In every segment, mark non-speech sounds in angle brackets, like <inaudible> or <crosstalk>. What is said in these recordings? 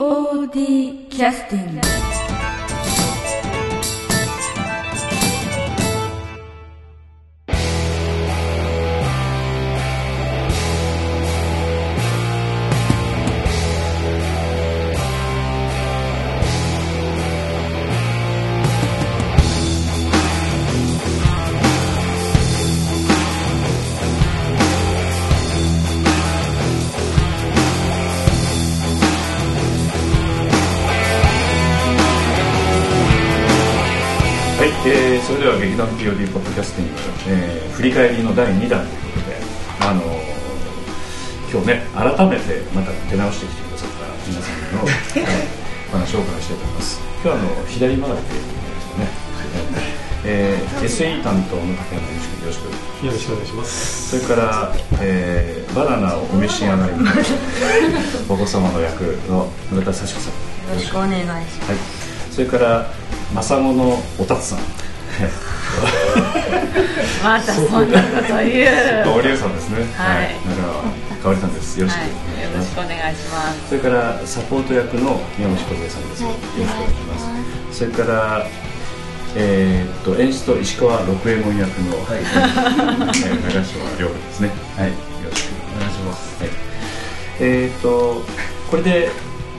POD キャスティング POD ポッドキャスティング、えー、振り返りの第2弾ということで、あのー今日ね改めてまた出直してきてくださった皆さんの、<laughs> はいお話をお伺いしたいと思います。今日はあの左回りでですね、えー、SE 担当の竹山由紀君よろしくよろしくお願いします。それから、えー、バナナをお召し上がりの <laughs> お子様の役の村田幸子さん。よろしくお願いします。はい、それから正子のおたつさんまたそんなこと言う。おりゅうさんですね。はい。中川かおりさんです。よろしく。はい、よろしくお願いします。それからサポート役の宮本梢さんです、よろしくお願いします。それからえーっと演出と石川六右衛門役の、はい、長島亮ですね。はい。よろしくお願いします、はい、えーっとこれで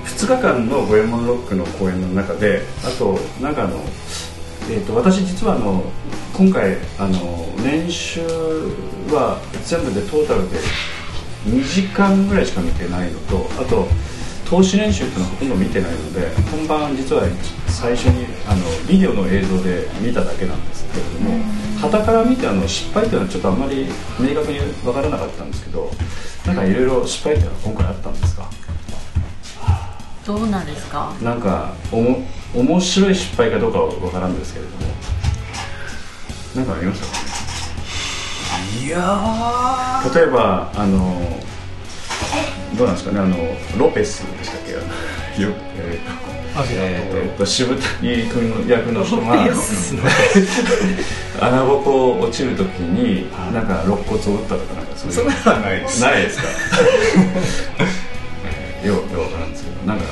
2日間の五右衛門ロックの公演の中であとなんかあのえー、と私実はあの今回あの練習は全部でトータルで2時間ぐらいしか見てないのとあと投資練習っていうのはほとんど見てないので本番実は最初にあのビデオの映像で見ただけなんですけれども傍から見てあの失敗っていうのはちょっとあんまり明確に分からなかったんですけどなんかいろいろ失敗っていうのは今回あったんですか？どうなんですか？なんかおも面白い失敗かどうかは分からんですけれども。なんかありました？かねいや例えばあのどうなんですかね？あのロペスでしたっけ？よ。えーえーと渋谷君の役の人が穴ぼこ落ちるときになんか肋骨を打ったとかなんかそういう。そんなのはないです。ないですか？え <laughs> ーようよう分からんですけどなんか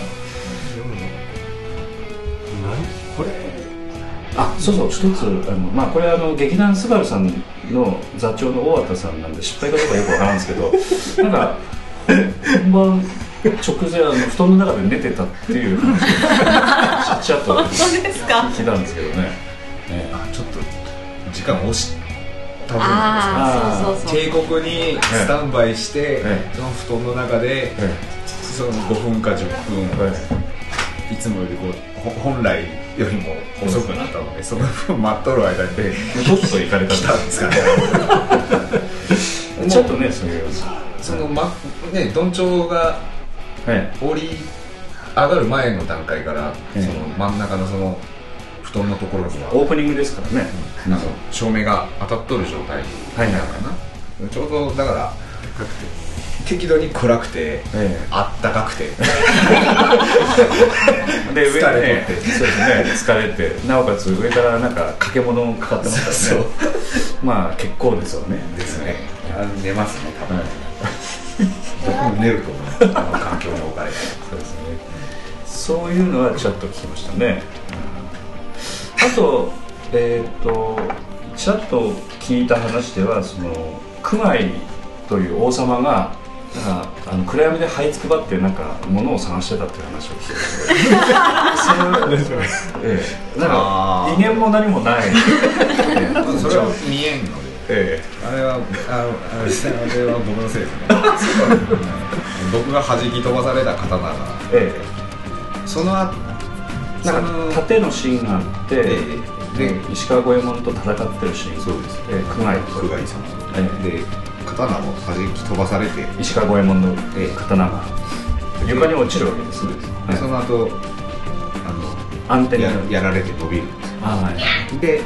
あそうそう一つあの、まあ、これあの劇団スバルさんの座長の大畑さんなんで失敗かどうかよくわからんですけど <laughs> なんか本番直前あの布団の中で寝てたっていう話をちゃっと本当ですか？聞いたんですけどね。ねあちょっと時間押した分ああそうそうそう。渓谷にスタンバイして、ええ。その布団の中で、えその5分か10分、え。いつもよりこうほ本来よりも遅くなったので、その分待っとる間に、ええとっと行かれたんですかね。<laughs> ちょっとねそういうその、まね、どんちょうがえ降り上がる前の段階から、ええ。その真ん中のその布団のところにはえオープニングですからね。あの照明が当たっとる状態はいなのかな、ちょうどだから適度に暗くて、えあったかくて。え <laughs> で上疲れてそうですね。疲れて。なおかつ上からなんか掛け物かかってますからねまあ結構ですよね。ですね。あ寝ますね多分、はい。僕も寝ると思う。あの環境に置かれてそうですね。そういうのはちょっと聞きましたね、あとえっ、とちらっと聞いた話ではその熊井という王様がなんかあの暗闇で這いつくばってなんか物を探してたっていう話を聞いてそれええ。なんか威厳も何もない、ええそれは見えんので。えあれはあのあは僕のせいですね僕が弾き飛ばされた刀がええその後えなんか縦のシーンがあって、ええで石川五右衛門と戦ってるシーンそうですええ熊井と久我井さんえで刀を弾き飛ばされて。え石川五右衛門の刀が床に落ちるわけですね、でその後あアンテナ。のややられて伸びるんですよ。あはい。で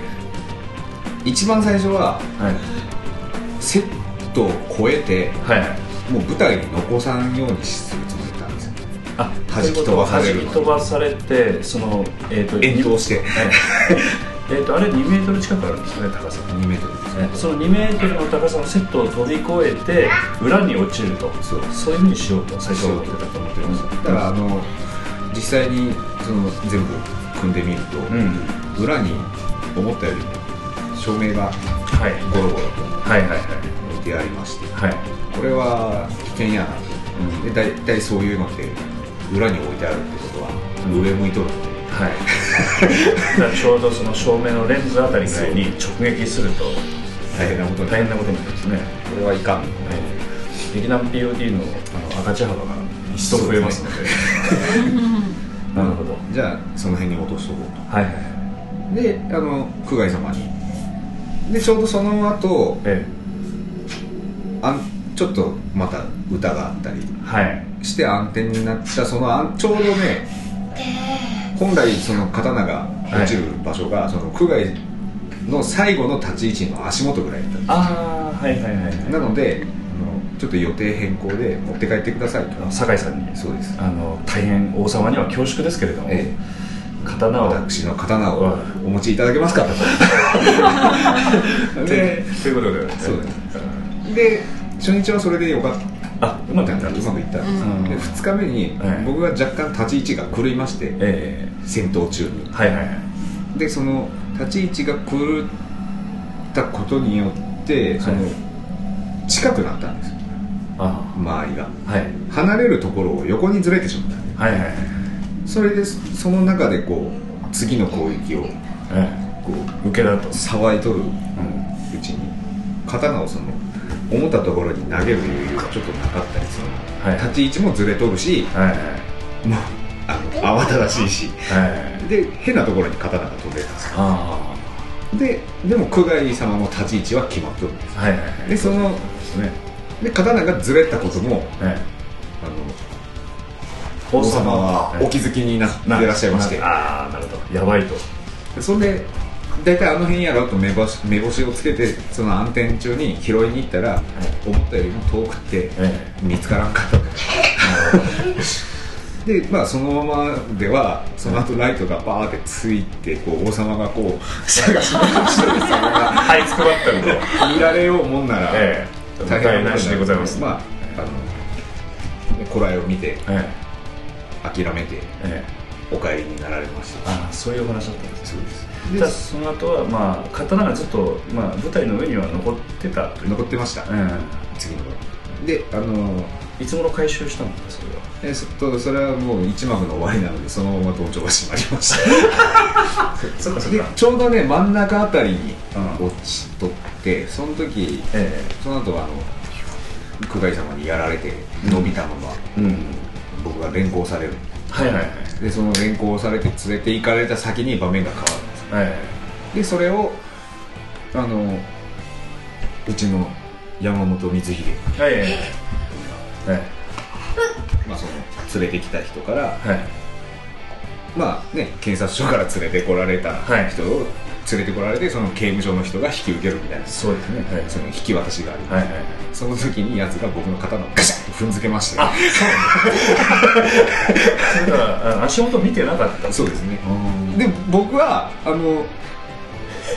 一番最初ははい。セットを超えてはい。もう舞台に残さんようにするつもりだったんですよ。あ弾き飛ばされる弾き飛ばされてそのえっ、と遠投して。えええーとあれ2メートル近くあるんですね高さ。2メートルですね。その2メートルの高さのセットを飛び越えて裏に落ちると。そうそういうふうにしようと最初は思ってたと思ってます。だからあの実際にその全部組んでみると、うん。裏に思ったよりも照明がはい。ゴロゴロとはいはいはい。置いてありましてはい。これは危険やなと、で大体そういうのって裏に置いてあるってことはうん上向いとるんで、はい。<laughs> ちょうどその照明のレンズあたりぐらいに直撃すると大変なことに大変なことになりますね、これはいかん。えー劇団 POD のあの赤字幅が一層増えますので。なるほど。じゃあその辺に落としとこうと。はいはい。であの久我井様に。でちょうどその後えあんちょっとまた歌があったりえはい。して暗転になったそのあんちょうどね本来その刀が落ちる場所が、その久我井の最後の立ち位置の足元ぐらいだったああはいはいはいはい。なのであのちょっと予定変更で持って帰ってくださいと。酒井さんに。そうです。あの大変王様には恐縮ですけれども、え刀を。私の刀をはい。お持ちいただけますかと。<laughs> でということでそうです。で初日はそれでよかった。あうまくいったんですうまくいったうん。で2日目にはい僕が若干立ち位置が狂いまして、え戦闘中に。えはいはいはい。でその立ち位置が狂ったことによってその、はい近くなったんです。よあ。周りが。あはい。離れるところを横にずれてしまったんではいはいはい。それでその中でこう次の攻撃をえこえ受けだと。う騒いとるうんうちに刀をその思ったところに投げる余裕がちょっとなかったりする、はい。立ち位置もずれとるしはいはい。もうあの慌ただしいし。はいはいで変なところに刀が飛んでたんですよ。あででも久我井様の立ち位置は決まっとるんですあはいはいはい。でそのですね。で刀がずれたこともえあのえ王様はお気づきになってらっしゃいまして。ああなるほど。やばいと。でそれで大体あの辺やろうと目星目星をつけてその暗転中に拾いに行ったら、思ったよりも遠くてえ。見つからんかった <laughs> でまあそのままではその後ライトがバーってついてこう王様がこう探しにしてる様がはいつくばったんで見られようもんなら、ええ。大変ななしでございます。まああのこらえを見てえ諦めてお帰りになられました。ああそういうお話だったんですそうです。じゃあその後はまあ刀がずっと、まあ、舞台の上には残ってた残ってました、うん次のであのいつ頃回収したのかそれは？えそっとそれはもう一幕の終わりなのでそのまま道場が閉まりました。<laughs> でちょうどね真ん中あたりにうん。落ちとってその時えその後はあの久我井様にやられて伸びたまま、えうん。僕が連行される。はいはいはい。でその連行されて連れて行かれた先に場面が変わるんですはいはい。でそれをあのうちの山本光秀、はいはいはいまあ、その連れてきた人からはい。まあね検察署から連れてこられたはい。人を連れてこられてその刑務所の人が引き受けるみたいな。そうですね。はい。その引き渡しがあります、はいはいはい。その時にやつが僕の肩のガシャッと踏んづけまして。あそうだ。<laughs> からあ足元見てなかったそうですね。うん。で僕はあの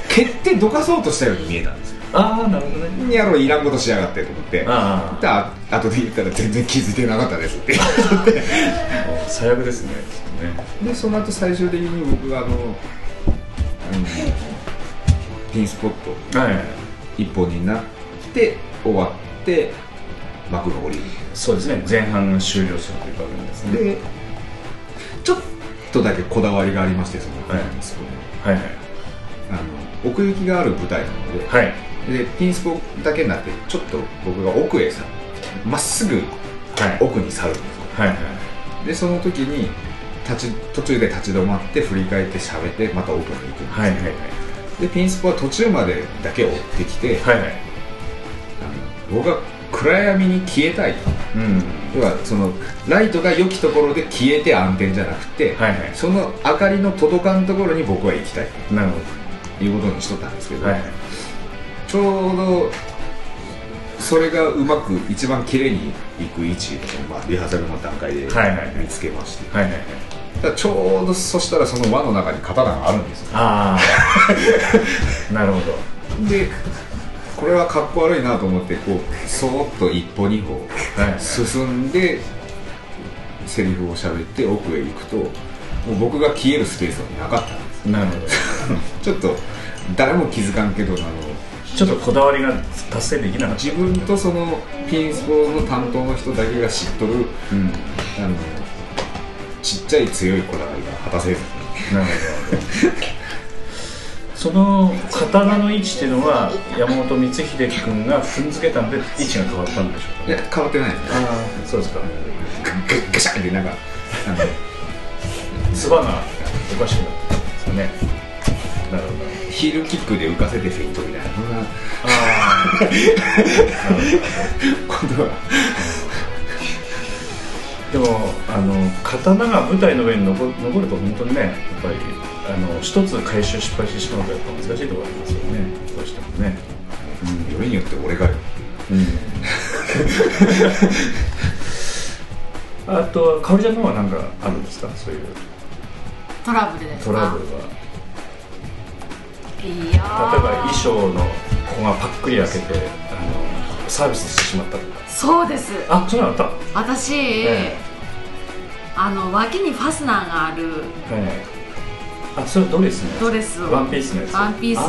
蹴ってどかそうとしたように見えたんですよ。ああなるほどね。にやろういらんことしやがってと思って。あであ後で言ったら全然気づいてなかったですって。最悪ですね。ねでその後最終的に僕があの、うん、ピンスポット。はい。一本になって終わって幕が降り。るそうですね。前半が終了するという場面ですね。でちょっとだけこだわりがありましてそのはい。はいはいあの奥行きがある舞台なのではい。でピンスポだけになってちょっと僕が奥へさまっすぐはい。奥に去るんですよ。はいはい。でその時に立ち途中で立ち止まって振り返って喋ってまた奥に行くんですよ。はいはいはい。でピンスポは途中までだけ追ってきて、はいはい。あの僕が暗闇に消えたいうん。要はそのライトが良きところで消えて暗転じゃなくて、はいはい。その明かりの届かんところに僕は行きたい。なるほということにしとったんですけど、どはい。ちょうどそれがうまく一番綺麗にいく位置を、まあ、リハーサルの段階で見つけまして、はいはいはい。だからちょうどそしたらその輪の中に刀があるんですよ。ああ <laughs> なるほど。でこれはかっこ悪いなと思ってこうそーっと一歩二歩はい。進んでセリフを喋って奥へ行くともう僕が消えるスペースはなかったなるほど。<laughs> ちょっと誰も気づかんけどあのちょっとこだわりが達成できなかった。自分とそのピンスポの担当の人だけが知っとるうん。あのちっちゃい強いこだわりが果たせず。なるほど。その刀の位置っていうのは山本光秀君が踏んづけたんで位置が変わったんでしょうか？いや変わってないです。ねああそうですか。ガシャンってなんかあの <laughs> つばがおかしくなってね。なるほど。ヒールキックで浮かせてフェイントみたいな。そんなああことは。でもあの刀が舞台の上に残残ると本当にねやっぱりあの一つ回収失敗してしまうとやっぱ難しいところありますよね。どうしてもね。よりによって俺がよ。うん。<laughs> あとはかおりちゃんの方は何かあるんですか？そういうトラブルですか？トラブルは。例いやえば衣装のここがパックリ開けてあのサービスしてしまったとか。そうです。あそうなった？私、えあの脇にファスナーがある。はいあそれドレスのやつ？ドレスをワンピースのやつ？ワンピースを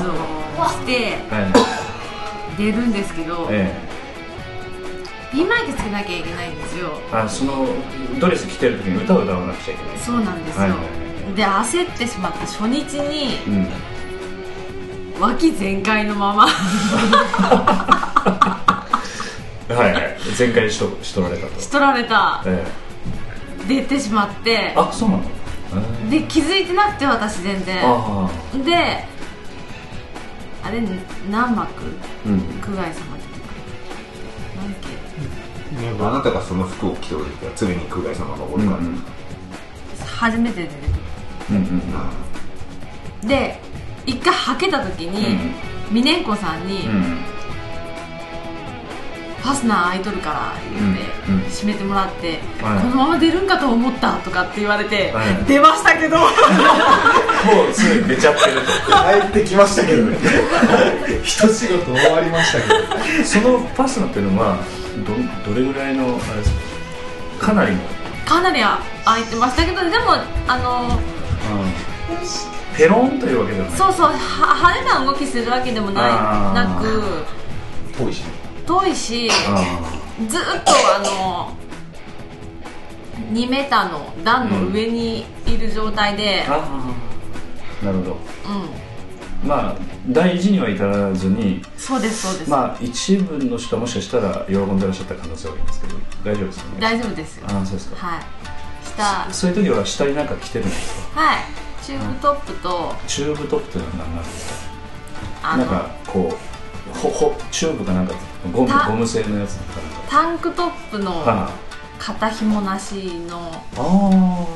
着てはい出るんですけど、えピンマイクつけなきゃいけないんですよ。えあそのドレス着てる時に歌を歌わなくちゃいけない。そうなんですよ、はいで焦ってしまって初日にうん。脇全開のまま。はいはい。全開しとしとられたと。しとられた。え出てしまって。えあそうなの？えで気づいてなくて私全然。であれ何幕？あうん。久我井様出てくる。何け？あなたがその服を着ておる時は常に空外様がおるから、うん初めて出てくうんうんるで一回はけた時に峰子さんに、うん。ファスナー開いとるから言って、うん。うん。閉めてもらって、はい。このまま出るんかと思ったとかって言われて、はい。出ましたけど。<laughs> もうすぐ出ちゃってる。帰ってきましたけどね。一仕事終わりましたけど。とそのパスナっていうのはどどれぐらいのあれですか？かなりの。かなり開いてましたけどでもあのペロンというわけではない。そうそうは派手な動きするわけでもあー。ないなく。遠いしね。遠いしあずっとあの2メーターの段の上にいる状態であ、ああなるほど。うん。まあ大事には至らずにそうですそうです、まあ一部の人はもしかしたら喜んでらっしゃった可能性はありますけど大丈夫ですかね。大丈夫ですよ。ああそうですか。はい下そういう時は下に何か着てるんですか？はい。チューブトップと。チューブトップというのは何なんですか？あの。なんかこうほほチューブかなんかゴムたゴム製のやつなんかなんか。タンクトップのは肩紐なしの。ああ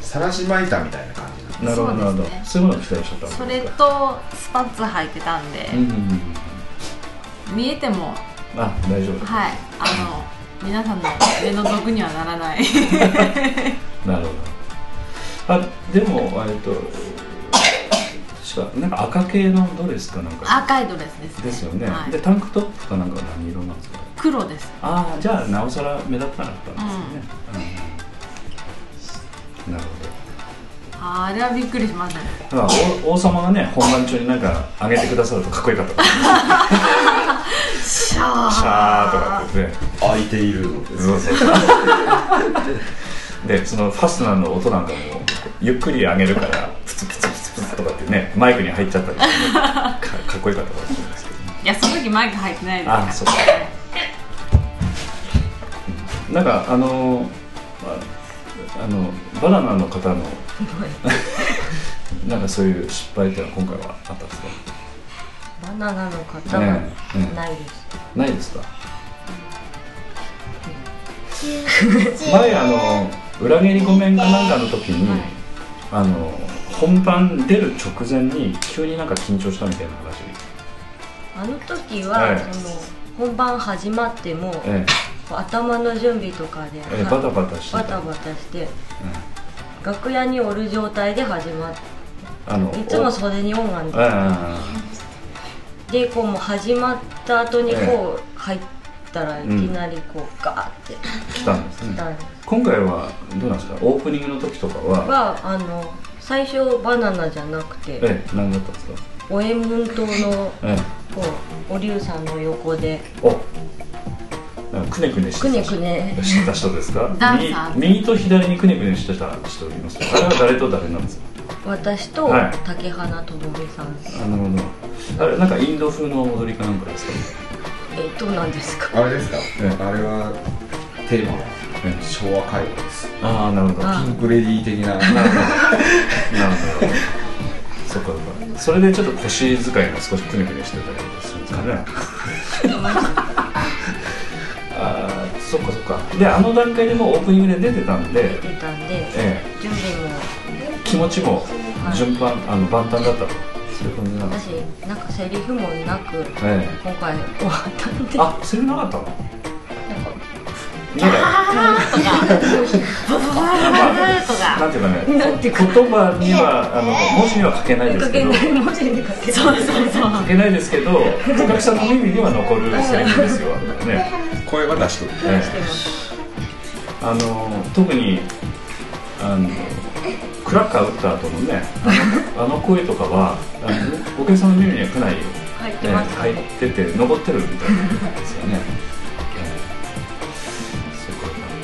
さらし巻いたみたいな感じなるほどなるほど。そうですね。そういうものを着てらっしゃったそかれとスパッツ履いてたんで、うんうんうん見えてもあ大丈夫はいあの皆さんの目の毒にはならない。<laughs> なるほど。あでもえっと確かなんか赤系のドレスかなんか。赤いドレスですね。ですよね、はい。でタンクトップかなんかは何色なんですか？黒です。ああじゃあなおさら目立たなかったんですね、うん。なるあれはびっくりしましたね。王様がね本番中になんか上げてくださるとかっこよかった。<laughs> シャー。シャーとかってね。開いている。そうそうでそのファスナーの音なんかもゆっくり上げるからプツプツプツプツとかってねマイクに入っちゃったりかかっこよかったかもしれないですけど。ねいやその時マイク入ってないですからあそうか。なんかあのああのバナナの方の <laughs> なんかそういう失敗っていうのは今回はあったんですか？バナナの方はないです。ないですか？前あの裏切りごめんかなんかの時に、はい。あの本番出る直前に急になんか緊張したみたいな話。あの時は、はい。その本番始まっても、え頭の準備とかで、えええバタバタしてた。バタバタして、楽屋におる状態で始まってあのいつも袖に音がおええでこうもう始まった後にこう、入ったらいきなりこうガーって。来たんですね。来たんです。今回はどうなんですか？オープニングの時とかは？はあの最初バナナじゃなくてええ何だったんですか？五右衛門島のええ。こうお龍さんの横でおくねくねしてくねくね。してた人ですか？ダンサー。右右と左にくねくねしてた人いますよ。あれは誰と誰なんですか？私とはい。竹花智美さんあなるほど。あれなんかインド風の踊りかなんかですか？えどうなんですか？あれですか、えあれはテーマ。はえ。昭和歌謡です。ああなるほど。あピンクレディー的な。<laughs> なるほど。なるほどそっかそっか。それでちょっと腰使いが少しくねくねしてたりするんですかね <laughs> そっかそっか。であの段階でもうオープニングで出てたんで、出てたんでえ準備もえ、気持ちも順番、あの万端だったと。そういう感じなんです私なんかセリフもなくえ今回終わったんで。え、あセリフなかったの？なんかブブブブブとかなんていうかね言葉にはあの文字には書けないです書けどけない文字に書けないそうそうそう書けないですけどお客さんの耳には残るセリフですよ。ね。声は出しとる。あの特にあのクラッカー打った後のねあのあの声とかはお客さんの耳にはかなり、ね、入っててて残ってるみたいなんですよね、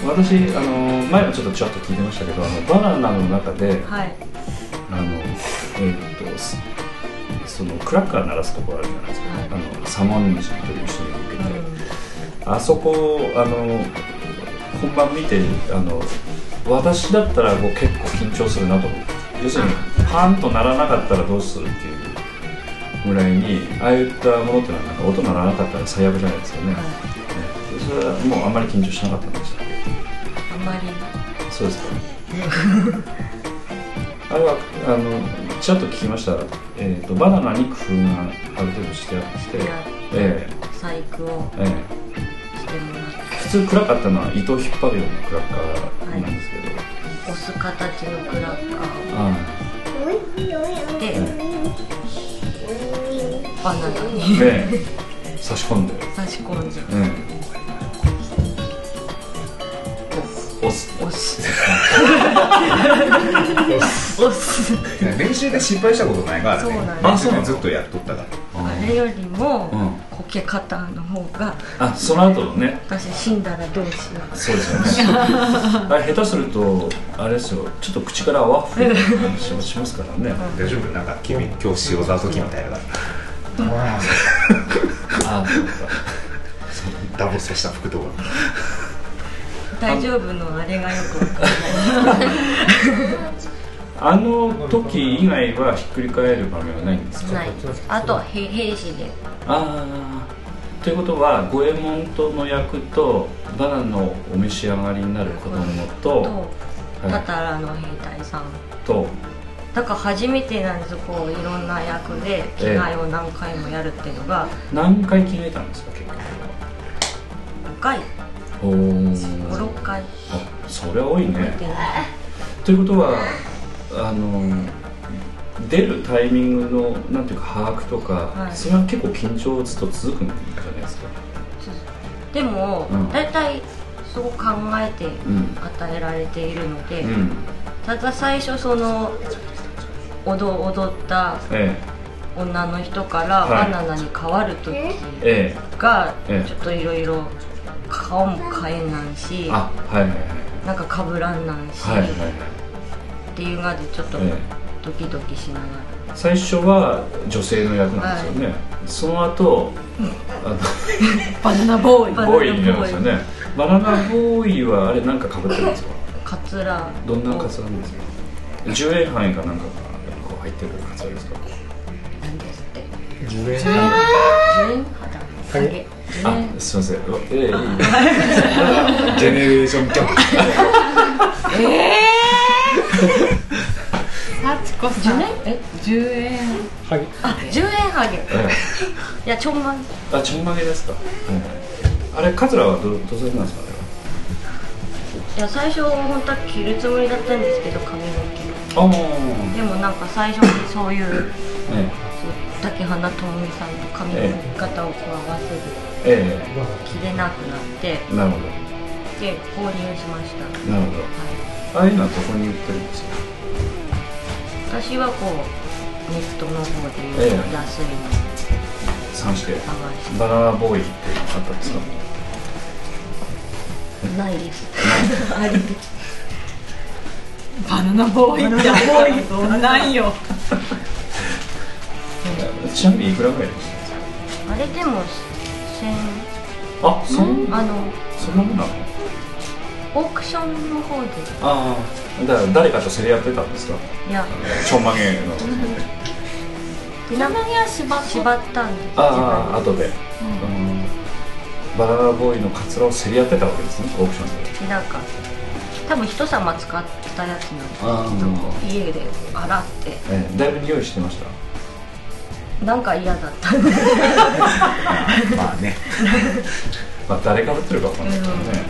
私あの前もちょっとちょっと聞いてましたけどあのバナナの中ではい。あのえーっとすそのクラッカー鳴らすところあるじゃないですか、はい。あのサモンジという人に向けて、うん。あそこあの本番見てあの私だったらこう結構緊張するなと思って要するにパーンと鳴らなかったらどうするっていうぐらいにああいったものっていうのはなんか音鳴らなかったら最悪じゃないですよね、はい。ねそれはもうあんまり緊張しなかったんでしたっけあんまり。そうですか。あれはあのちらっと聞きました、えー、とバナナに工夫がある程度してあってやえ細工をええ。えしてもらって。普通暗かったのは糸を引っ張るようなクラッカーなんですけど、押す形のクラッカあーでバナナあにで差し込んで、差し込んで。うん、<laughs> す。押す。練習で失敗したことないからね。そうずっとやっとったからあれよりもうん。こけ方の方があその後のね。私死んだらどうしよう。そうですよね。<laughs> あれ下手するとあれですよ。ちょっと口から泡吹いてる感じしますからね。大丈夫。なんか君今日塩沢時みたいな。あダボっとした服とか大丈夫のあれがよくわかんない。あの時以外はひっくり返る場面はないんですか？ない。あと兵兵士で。ああということは五右衛門との役とバナナのお召し上がりになる子供とタタラの兵隊さん。と。だから初めてなんですこういろんな役で着替えを何回もやるっていうのが。何回決めたんですか結局5回56回あそれは多いね。ということはあの出るタイミングのなんていうか把握とか、はい。それは結構緊張ずっと続くんじゃないですか？でも、うん。大体そう考えてうん。与えられているので、うん。ただ最初その踊踊ったえ女の人からはい。バナナに変わる時ええ。がええ。ちょっといろいろ顔も変えなんしえあはいはいはい。なんかかぶらんなんし、はいはいはい。っていうのでちょっとえドキドキしなが最初は女性の役なんですよね、その後あの <laughs> バナナボーイ。<laughs> ボーイになるんですよね。バナナボーイはあれなんか被ってるんですか？らカツラ。どんなカツラなんですか？10円範囲かなんかがこう入ってるカツラですか？なんですって。10円10円肌ハゲ10あ円すいません。ええいい。ジェネレーションギャップ。幸子さん。え10円はいあ10円ハゲ。えいやちょんまん。えあちょんまげですか、あれカツラはどどうされたんですか？いや最初本当は着るつもりだったんですけど髪の毛あれはでもなんか最初にそういうああねそう竹花智美さんと髪え型をこう合わせるえ着れなくなってえなるほど。で購入しました、はなるほど。い、ああいうのはどこに売ってるんですか？私はこうネットの方でええ。安いの探して探しバナナボーイってあったんですかてないです。<laughs> ありです。バナナボーイってなんよちなみにいくらぐらいでしたあれでも千。あそん？あの。そんなもんなの？オークションの方で。ああ。だから誰かと競り合ってたんですか？いや。ちょんまげの。ちなみには縛っ縛ったんですああ自後で、うん。バナナボーイのカツラを競り合ってたわけですねオークションで。なんか多分人様使ったやつなんですけどあ。家で洗って。ええ。だいぶ匂いしてました？なんか嫌だった。んでまあね。まあ誰かぶってるかわかんないけどね、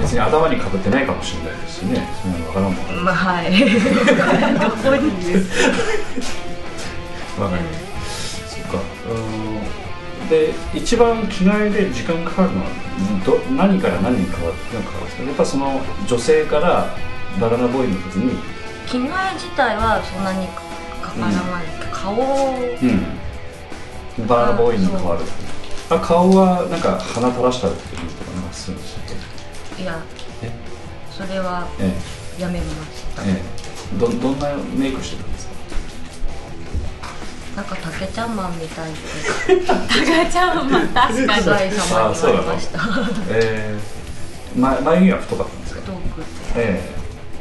別に頭にかぶってないかもしれないですしね。そんなのわからんもんまあはい。どこに言うわかるそっか。うん。で一番着替えで時間かかるのはど何から何に変わってなんかやっぱその女性からバナナボーイの時に。着替え自体はそんなにかからない、顔うん。バナナボーイに変わるあ顔はなんか鼻垂らしたりっていうとかなんかするんですよ。いやえそれはえやめました、ええ。えどどんなメイクしてたんですか？なんか竹ちゃんマンみたいって。タガちゃんは確かに。サザエ様に言われましたええ。ま、眉毛は太かったんですか？太くて。え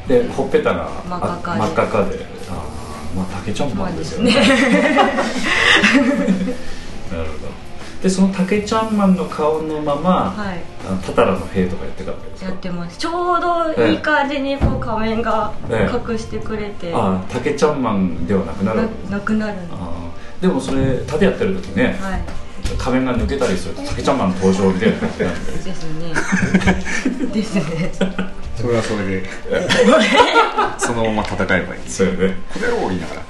え。でほっぺたが真っ赤かで。あ真っ赤かで。ああまあ竹ちゃんマンですよね。ま <laughs> あなるほど。でその竹ちゃんマンの顔のまま、はい。あのタタラの兵とかやってたわけですか？やってます。ちょうどいい感じにこう仮面がええ。隠してくれて、ああ竹ちゃんマンではなくなるななくなるあでもそれ盾やってる時ね、はい。仮面が抜けたりすると竹ちゃんマン登場みたいな感じなんで。ですね。ですねそれはそれで。そのまま戦えばいい。そうよね。これを言いながら。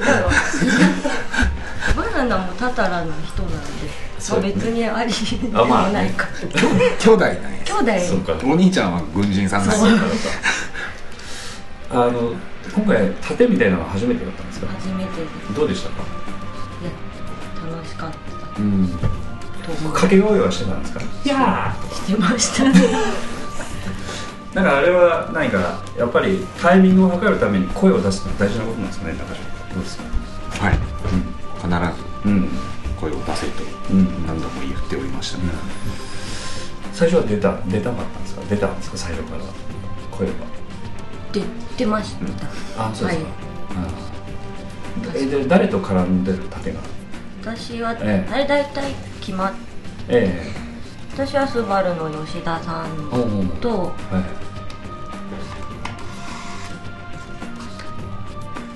バナナもタタラの人なんで、別にありであまあもないか、兄弟なんや。兄弟。そうか。お兄ちゃんは軍人さんだそうかそうか。あの今回盾みたいなのは初めてだったんですか？初めてでどうでしたか？いや楽しかった。うん。掛け声はしてたんですか？いやしてましたね。ーだからあれは何かやっぱりタイミングを測るために声を出すのは大事なことなんですかね中島どうですか？はい。必ずうん。うん声を出せとうん。何度も言っておりました、最初は出た出たかったんですか？出たんですか最初から？声がで出ました、あそうですか、はい。うん。えで誰と絡んでる？盾が。私は、ええ。あれ大体決まっえ私はスバルの吉田さんとはい。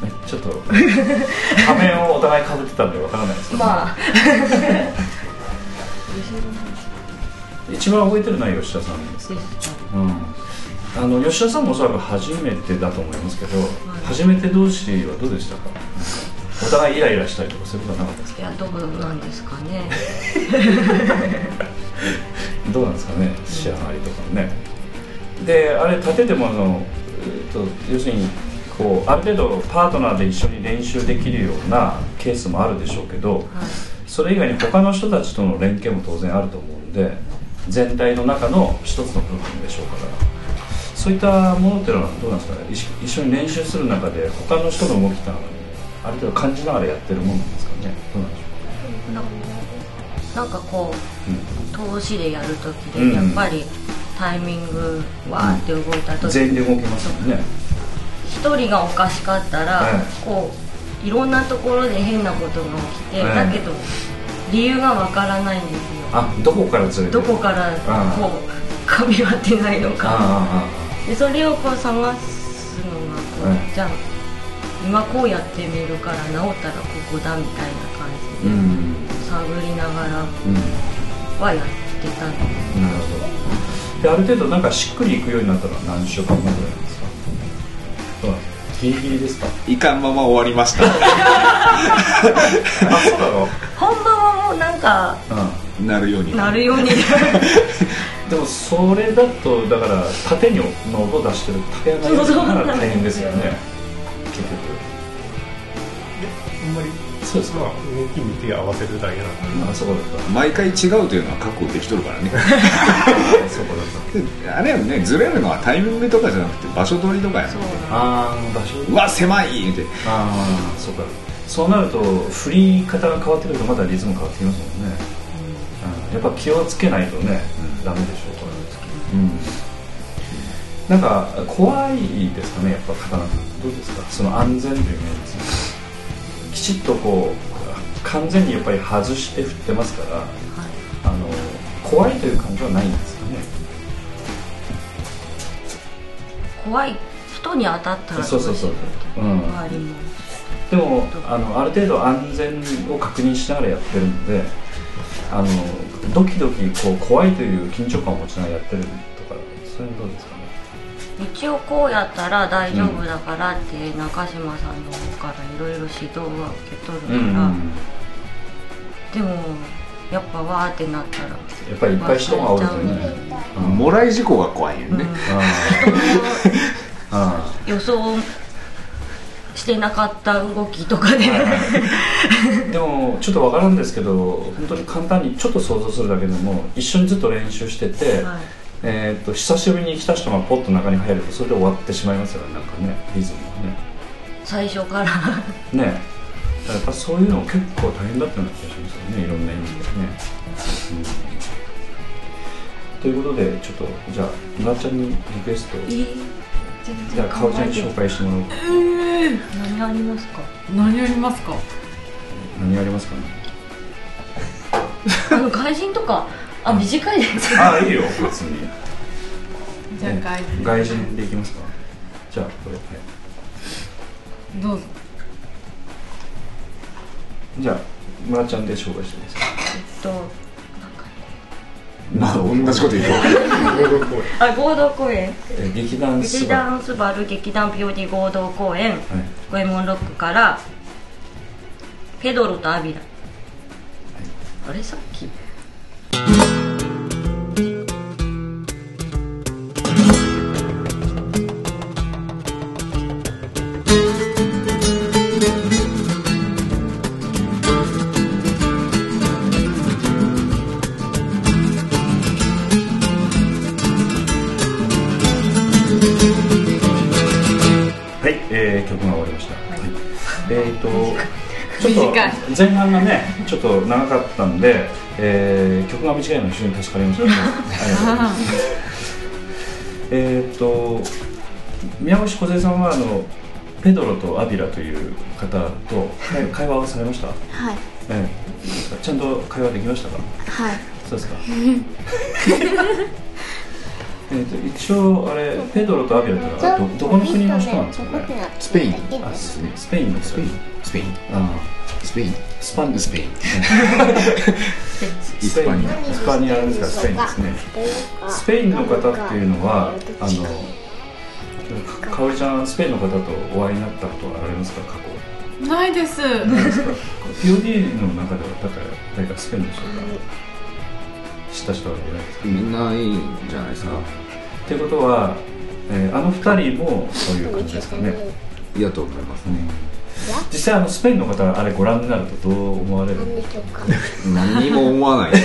えちょっと <laughs> 仮面をお互いかぶってたんでわからないですけど、まあ。一番覚えてるのは吉田さんです。うん。あの吉田さんもおそらく初めてだと思いますけど、初めて同士はどうでしたか？お互いイライラしたりとかそういうことはなかったですか？いやどうなんですかね <laughs> どうなんですかね仕上がりとかね。であれ盾でもあの、えー、と要するにこうある程度パートナーで一緒に練習できるようなケースもあるでしょうけどはい。それ以外に他の人たちとの連携も当然あると思うんで全体の中の一つの部分でしょうから。そういったものっていうのはどうなんですかね？一一緒に練習する中で他の人の動きってのはある程度感じながらやってるものなんですかね？どうなんでしょななんかこうか、う投資でやるときうん。でやっぱりタイミングわーって動いたうん、とき全員で動きますもんね。一人がおかしかったら、はい。こういろんなところで変なことが起きて、はい。だけど理由がわからないんですよ。あどこからずれてる？どこからあこう噛み合ってないのか。あでそれをこう探すのがこう、はい。じゃあ今こうやってみるから治ったらここだみたいな感じで、探りながらうんはやってたんですなるほど。である程度なんかしっくりいくようになったのは何週間前ぐらいですか？そうなんですギリギリですか？いかんまま終わりました。あそうだろ本番はもうなんかうなるように。なるように。ん <laughs> でもそれだとだから縦にの音出してる竹山やるから大変ですよねそうですかまあ動き見て合わせるだけなんであそこだった毎回違うというのは確保できとるからね。あそこだったであれやねずれるのはタイミングとかじゃなくて場所取りとかやね。ああ場所。うわ狭いって。ああそうか。そうなると振り方が変わってくるとまたリズム変わってきますもんね、うん、やっぱ気をつけないとね、ダメでしょうからうん。なんか怖いですかねやっぱ刀。どうですか？その安全という面ですねきちっとこう完全にやっぱり外して振ってますから、あの怖いという感じはないんですかね。怖い。人に当たったらどうそうそうそうう。うん。ありますでもあのある程度安全を確認しながらやってるのであのドキドキこう怖いという緊張感を持ちながらやってるとかそういうのどうですかね？一応こうやったら大丈夫だからって中島さんの方からいろいろ指導は受け取るから、でもやっぱわーってなったらやっぱりいっぱい人がおるとねうんもらい事故が怖いよね、あ予想してなかった動きとかで、あでもちょっとわからんですけど本当に簡単にちょっと想像するだけでも一緒にずっと練習してて、はいえー、と久しぶりに来た人がポッと中に入るとそれで終わってしまいますよね。なんかねリズムが最初から。ね。ねやっぱそういうの結構大変だったような気がしますよね。いろんな意味でね、うん。ということでちょっとじゃあ村ちゃんにリクエストじゃあかおちゃんに紹介してもらおう。か何ありますか？何ありますか何ありますかね？<laughs> 外人とかあ短いですああいいよ別に。じゃあ外人。外人でいきますか。じゃあこれ、はいどうぞ。じゃあ村ちゃんで紹介してくださいえっとまあ同じこと言う。あ合同公演。えー劇団ス劇バ団スバル劇団 POD 合同公演。はい。五右衛門ロックからペドロとアビラ、あれさっき前半がね、ちょっと長かったんで、えー、曲が短いの非常に助かりました、ね。ありがとうございます。えっと、宮越梢さんはあのペドロとアビラという方と会会話をされました？はいええちゃんと会話できましたか？はいそうですか。<laughs> えっと一応あれペドロとアビラというのはどどこの国の人なんですかね？スペインあススペインのスペインスペインあスペインあスパンスペインスペインスパニアですか？スペインですね。スペインの方っていうのはあのかかおりちゃんスペインの方とお会いになったことはありますか？過去。ないです。POD の中では誰か誰かスペインの人が知った人はいないですか？みんないいんじゃないですか？っていうことは、えーあの二人もそういう感じですかね、いやと思いますね実際あのスペインの方あれご覧になるとどう思われる何にも思わない。<laughs>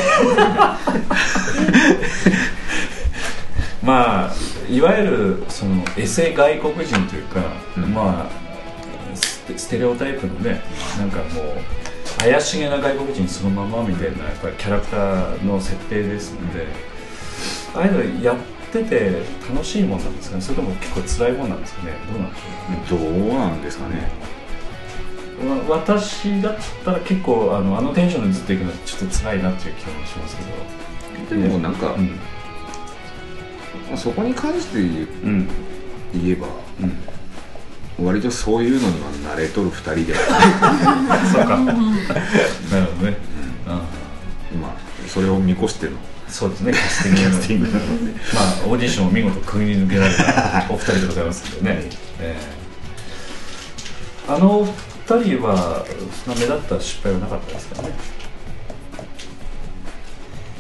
まあいわゆるそのエセ外国人というか、うんまあステレオタイプのねなんかもう怪しげな外国人そのままみたいなやっぱりキャラクターの設定ですのでああいうのやってて楽しいもんなんですかね？それとも結構辛いもんなんですかね？どうなんでしょうどうなんですかね？わ私だったら結構あのあのテンションでずっといくのはちょっと辛いなっていう気もしますけど。でもなんか、うん。そこに関して言ううん。言えばうん。割とそういうのには慣れとる二人で。は <laughs> そうか。<laughs> なるほどね、あまあそれを見越しての。あそうですね。キャスティング。なので。まあオーディションを見事くぐり抜けられたお二人でございますけどね、ええあの二人は目立った失敗はなかったですかね。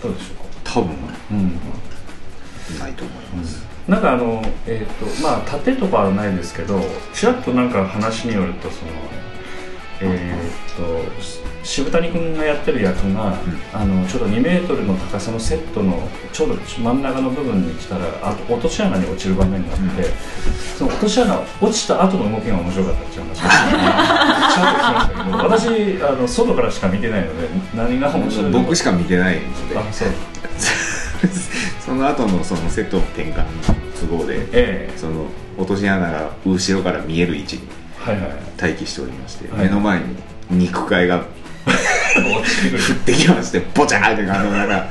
どうでしょう？か多分。うん。ないと思います、なんかあのえっ、とまあ盾とかはないですけどちらっとなんか話によるとそのえっ、とし渋谷君がやってる役が、あのちょうど2メートルの高さのセットのちょうど真ん中の部分に来たらあ落とし穴に落ちる場面があって、その落とし穴落ちた後の動きが面白かったっていう話を <laughs> 私あの外からしか見てないので何が面白い僕しか見てないので。あそう。<laughs> その後のそのセットの転換の都合でええ。その落とし穴が後ろから見える位置にはいはい待機しておりまして、はい。目の前に肉塊が降ってきましてボチャーってあのなんか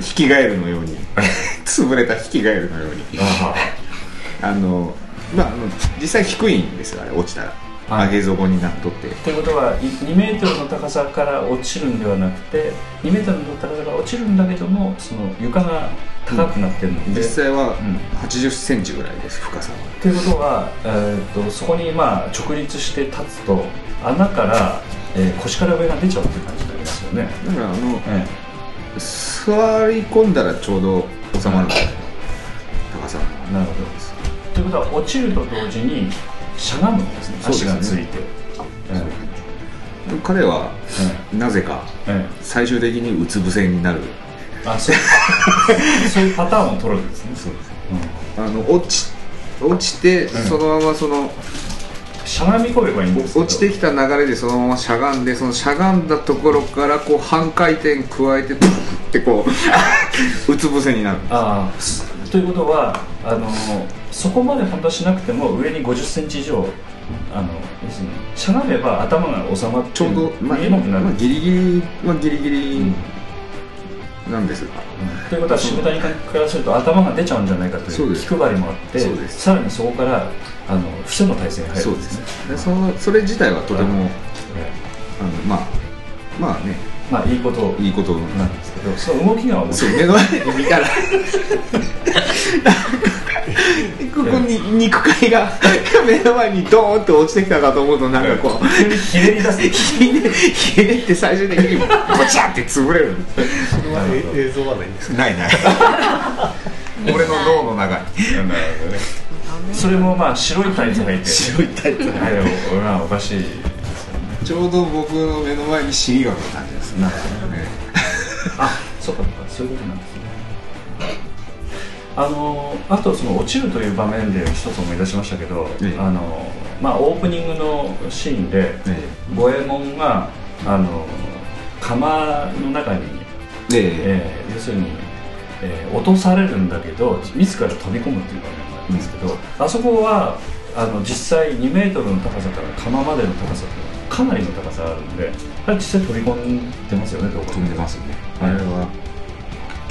ヒキガエルのように。<laughs> 潰れたヒキガエルのように。ああのまあ実際低いんですよあれ落ちたら、はい上げ底になっとって。ということはい2メートルの高さから落ちるんではなくて2メートルの高さから落ちるんだけどもその床が高くなってるので、実際はん。8 0センチぐらいです深さは。ということは、えー、とそこにまあ直立して立つと穴から、えー腰から上が出ちゃうっていう感じになりますよね、だからあのえ座り込んだらちょうど収まるいの高さ。えなるほど。ということは落ちると同時にしゃがむんですね。足がついて。え彼はえなぜかええ。最終的にうつ伏せになる。えあそう。<laughs> そういうパターンを取るんですね。そう。ですうん。あの落ち落ちてそのままその、しゃがみ込めばいいんです落ちてきた流れでそのまましゃがんでそのしゃがんだところからこう半回転加えてってこう <laughs> うつ伏せになるああすということはあのそこまで本当はしなくても上に5 0センチ以上あの要するにしゃがめば頭が収まってちょうど、まあ見えなくなる、まあギリギリはギリギリなんです。が、ということは渋谷君からすると頭が出ちゃうんじゃないかというそうです。気配りもあってそうです。さらにそこからあの伏せの体勢に入るそうんですね。でそのそれ自体はとても、えあのまあまあね。えまあいいこといいことなんですけどその動きが面白い。そう目の前で見たら <laughs> ここに肉塊が <laughs> 目の前にドーンと落ちてきたかと思うとなんかこうひねり出す。ひねひねって最終的に <laughs> ボチャって潰れる。映像はないんですか？ないない。俺の脳の中に。なるほどね。それもまあ白いタイツ履いて。白いタイツはい俺はおかしいですよね。ちょうど僕の目の前に尻がの感じです。ねなるほどね。あそうかそういうことなんですねあのあとその落ちるという場面で一つ思い出しましたけど、ええ。あのまあオープニングのシーンでえ五右衛門があの釜の中に、で、え。ー要するに、えー落とされるんだけど自ら飛び込むっていう場面があるんですけど、あそこはあの実際2メートルの高さから釜までの高さっていうのはかなりの高さあるんであれ実際飛び込んでますよね飛んでますね。あれは結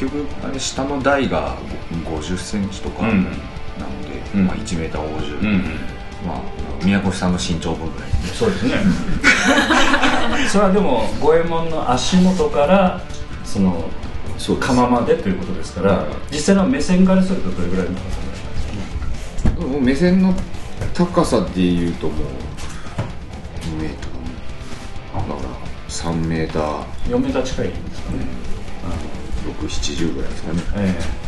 局あれ下の台が5 0センチとかなうん。ので、うん。まあ、1メーター50、うんまあ宮越さんの身長分ぐらいそうですね。<laughs> それはでも五右衛門の足元からそのそう釜までということですから、はい。実際の目線からするとどれぐらいの高さになりますか目線の高さでいうともう2メーターだから3メーター。4メーター近いんですかね、670ぐらいですかね。ええ。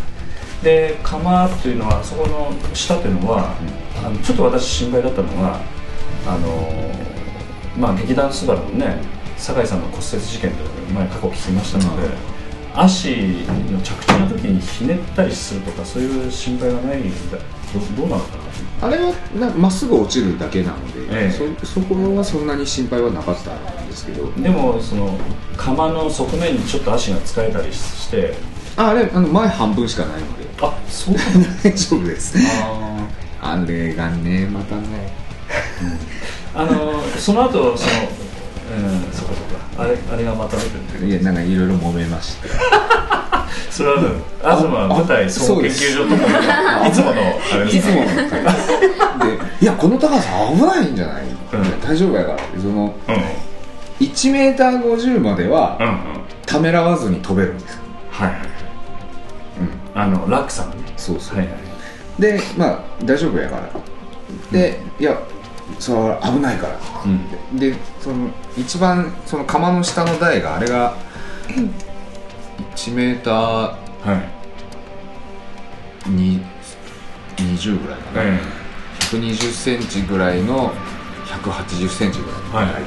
で釜というのはそこの下というのは、あのちょっと私心配だったのがあのまあ劇団スバルのね酒井さんの骨折事件という前過去聞きましたので、足の着地の時にひねったりするとかそういう心配がないんだ。どどうなのかなあれはなまっすぐ落ちるだけなので、ええ。そそこはそんなに心配はなかったんですけど。でもその釜の側面にちょっと足が使えたりして。ああれあの前半分しかないので。あそう <laughs> 大丈夫です。あー。あれがねまたね。あのその後そのうんそうかそうか。あれあれがまた出てる。いやなんかいろいろ揉めましてそれは東は舞台総合研究所とかいつものあれいですかつものでいやこの高さ危ないんじゃない、うん。大丈夫やからそのうん。1メーター50まではためらわずに飛べるんですよ、はいはいうん、あの落差がね。そうそう、はいはいでまあ大丈夫やから。で、いやそれは危ないからうん。でその一番その釜の下の台があれが1メータはいーに20ぐらいかな、え120センチぐらいの180センチぐらいの台がある、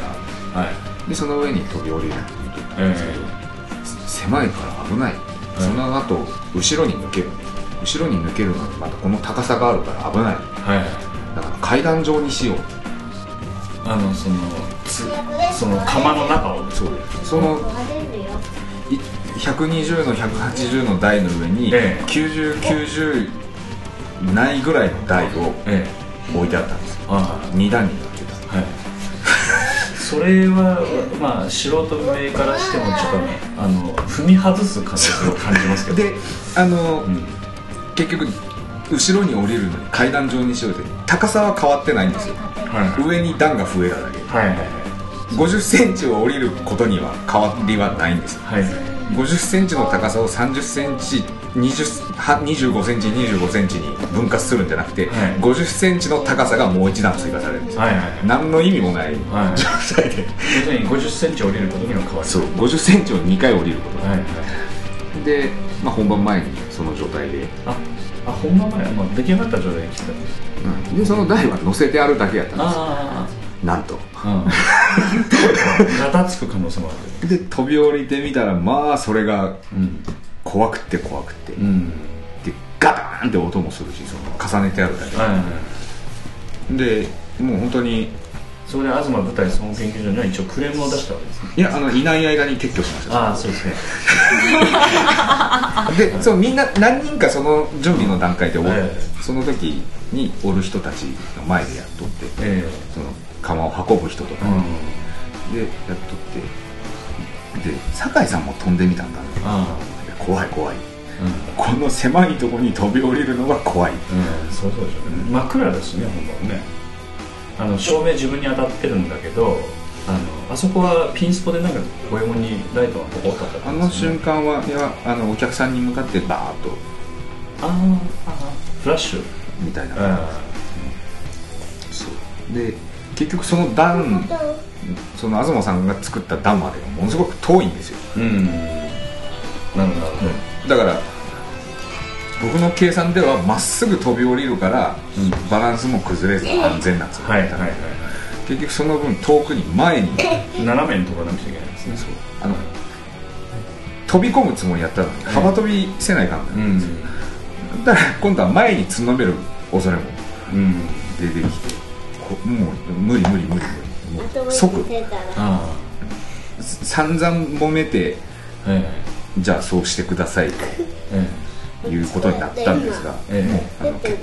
えはい。でその上に飛び降りるって言ってたんですけど、え狭いから危ない、その後後ろに抜ける。後ろに抜けるのにまたこの高さがあるから危ない。はい。だから階段状にしよう。あのそのつその釜の中を。そうそのい120の180の台の上に、ええ。9090ないぐらいの台をええ置いてあったんです。よあ。2段になってた。あはい。<laughs> それはまあ素人目からしてもちょっとねあの踏み外す可能性を感じますけど。であの、うん。結局後ろに降りるのに階段状にしようって高さは変わってないんですよ。はい。はい上に段が増えただけ。はいはい50センチを降りることには変わりはないんですよ。はいはい50センチの高さを30センチ20は25センチ25センチに分割するんじゃなくて、はい。50センチの高さがもう一段追加されるんですよ、はいはいはい。何の意味もないはい。状態で、要するに50センチ降りることには変わりそう50センチを2回降りること。はいはいで、まあ、本番前にその状態で、ああ本番前？はもう出来上がった状態で来たうん。でその台は乗せてあるだけやったんですなんと。あうん。ガタつく可能性もあるで飛び降りてみたらまあそれがうん怖くって怖くって、うん。でガターンって音もするしその重ねてあるだけはいはいはい。でもう本当にそこで東舞台総合研究所には一応クレームを出したわけですね。いやあのいない間に撤去しました。ああそうですね。<laughs> でそうみんな何人かその準備の段階でお、えその時におる人たちの前でやっとって。え。その釜を運ぶ人とか、でやっとって。で酒井さんも飛んでみたんだあ怖い怖い。あこの狭いところに飛び降りるのが怖い。そうそうでしょうね真っ暗ですね本番ね。あの照明自分に当たってるんだけどあのあそこはピンスポでなんか五右衛門にライトがポコッと当たってあの瞬間はいやあのお客さんに向かってバーッと。あーあーフラッシュ。みたいな、あそう。で結局その段その東さんが作った段までがものすごく遠いんですよ。ーうん。なるほどなるほどだから僕の計算ではまっすぐ飛び降りるから、うん。バランスも崩れず安全なんですよ、はいはいはい。はい結局その分遠くに前に <laughs> 斜めに飛ばなくちゃいけないですね。そう。あの飛び込むつもりやったのに幅跳びせないかんだ、うん。だから今度は前につんのめる恐れもうん。出てきて。こもう無理無理無理。無理もう即あ散々揉めてあはいはいじゃあそうしてくださいえということになったんですが、ええ。もうあのけ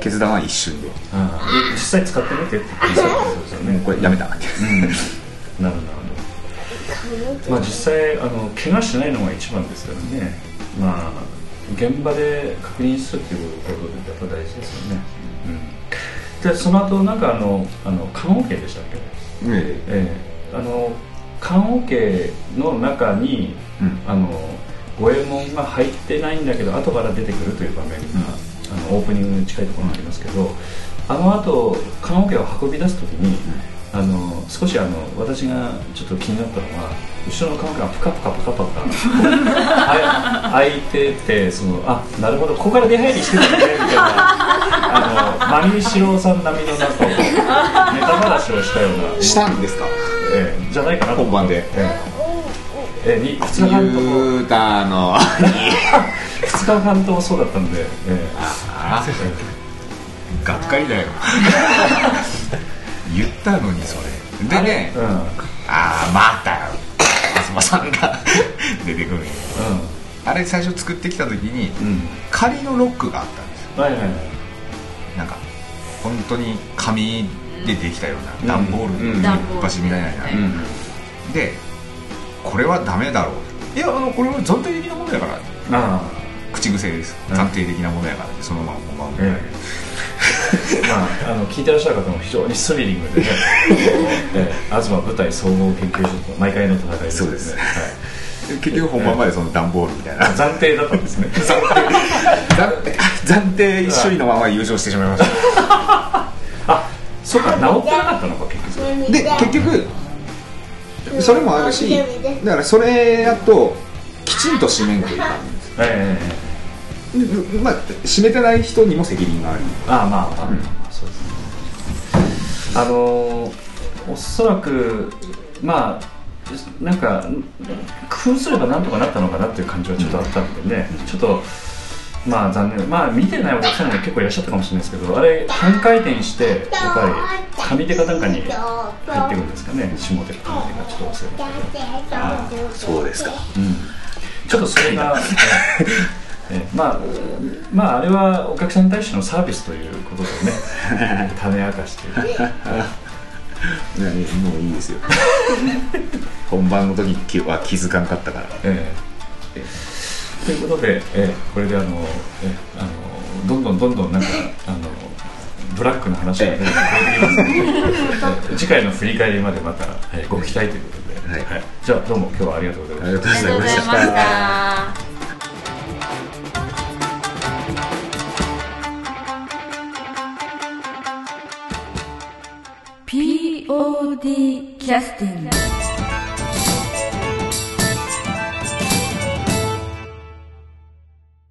決断は一瞬で、ああ。で実際使ってみてって言ってそうですよね。<laughs> もうこれやめたって、うん。なるほど。まあ実際あの怪我しないのが一番ですからね。まあ現場で確認するっていうことでやっぱ大事ですよね、うん、でその後なんかあのあの棺桶でしたっけ？ええ。えあの棺桶の中にえうん。あの五右衛門が入ってないんだけど後から出てくるという場面が、あのオープニングに近いところにありますけどあの後棺桶を運び出す時に、あの少しあの私がちょっと気になったのは後ろの棺桶がプカプカプカプカ開いててそのあなるほどここから出入りしてたねみたいなあのマミシロさん並みのなんかネタ話をしたようなしたんですかええじゃないかな本番でええええに2日間とも言たの2日間ともそうだったんで、ええあがっかりだよ言ったのにそれ。でねうんうん。ああまたよ東さんが出てくる。ん。よあれ最初作ってきた時にうん。仮のロックがあったんですよ。はいはい。はいなんか本当に紙でできたような段ボールうん。いっぱしみたいな、うん。でこれはダメだろう。いやあのこれは暫定的なものやから。あ口癖です。うん。暫定的なものやからそのままままええ <laughs> まああの聞いてらっしゃる方も非常にスリリングでね。<laughs> ええ東舞台総合研究所と毎回の戦いですね。そうですはい。結局本番までその段ボールみたいな。暫定だったんですね。<laughs> 暫定暫定一緒位のまま優勝してしまいました。あそうか治ってなかったのか結局。で結局それもあるしだからそれやときちんと締めんといかんんですええでまあ締めてない人にも責任がある。ああまあまあ、まあそうですねあのーおそらくまあなんか工夫すればなんとかなったのかなっていう感じはちょっとあったんでね、ちょっとまあ残念まあ見てないお客さんも結構いらっしゃったかもしれないですけどあれ半回転してやっぱり上手かなんかに入ってくるんですかね下手か上手かちょっと忘れたけどそうですかうんちょっとそれが、ええまあ、まああれはお客さんに対してのサービスということでね <laughs> 種明かしという。か <laughs> いやもういいですよ。<laughs> 本番の時には気づかんかったから。ええということで、ええこれであの、えあのどんどんどんどんなんかあのブラックな話が出てきますので、え次回の振り返りまでまた、えご期待ということで、はい。じゃあどうも今日はありがとうございました。ありがとうございました POD キャスティング。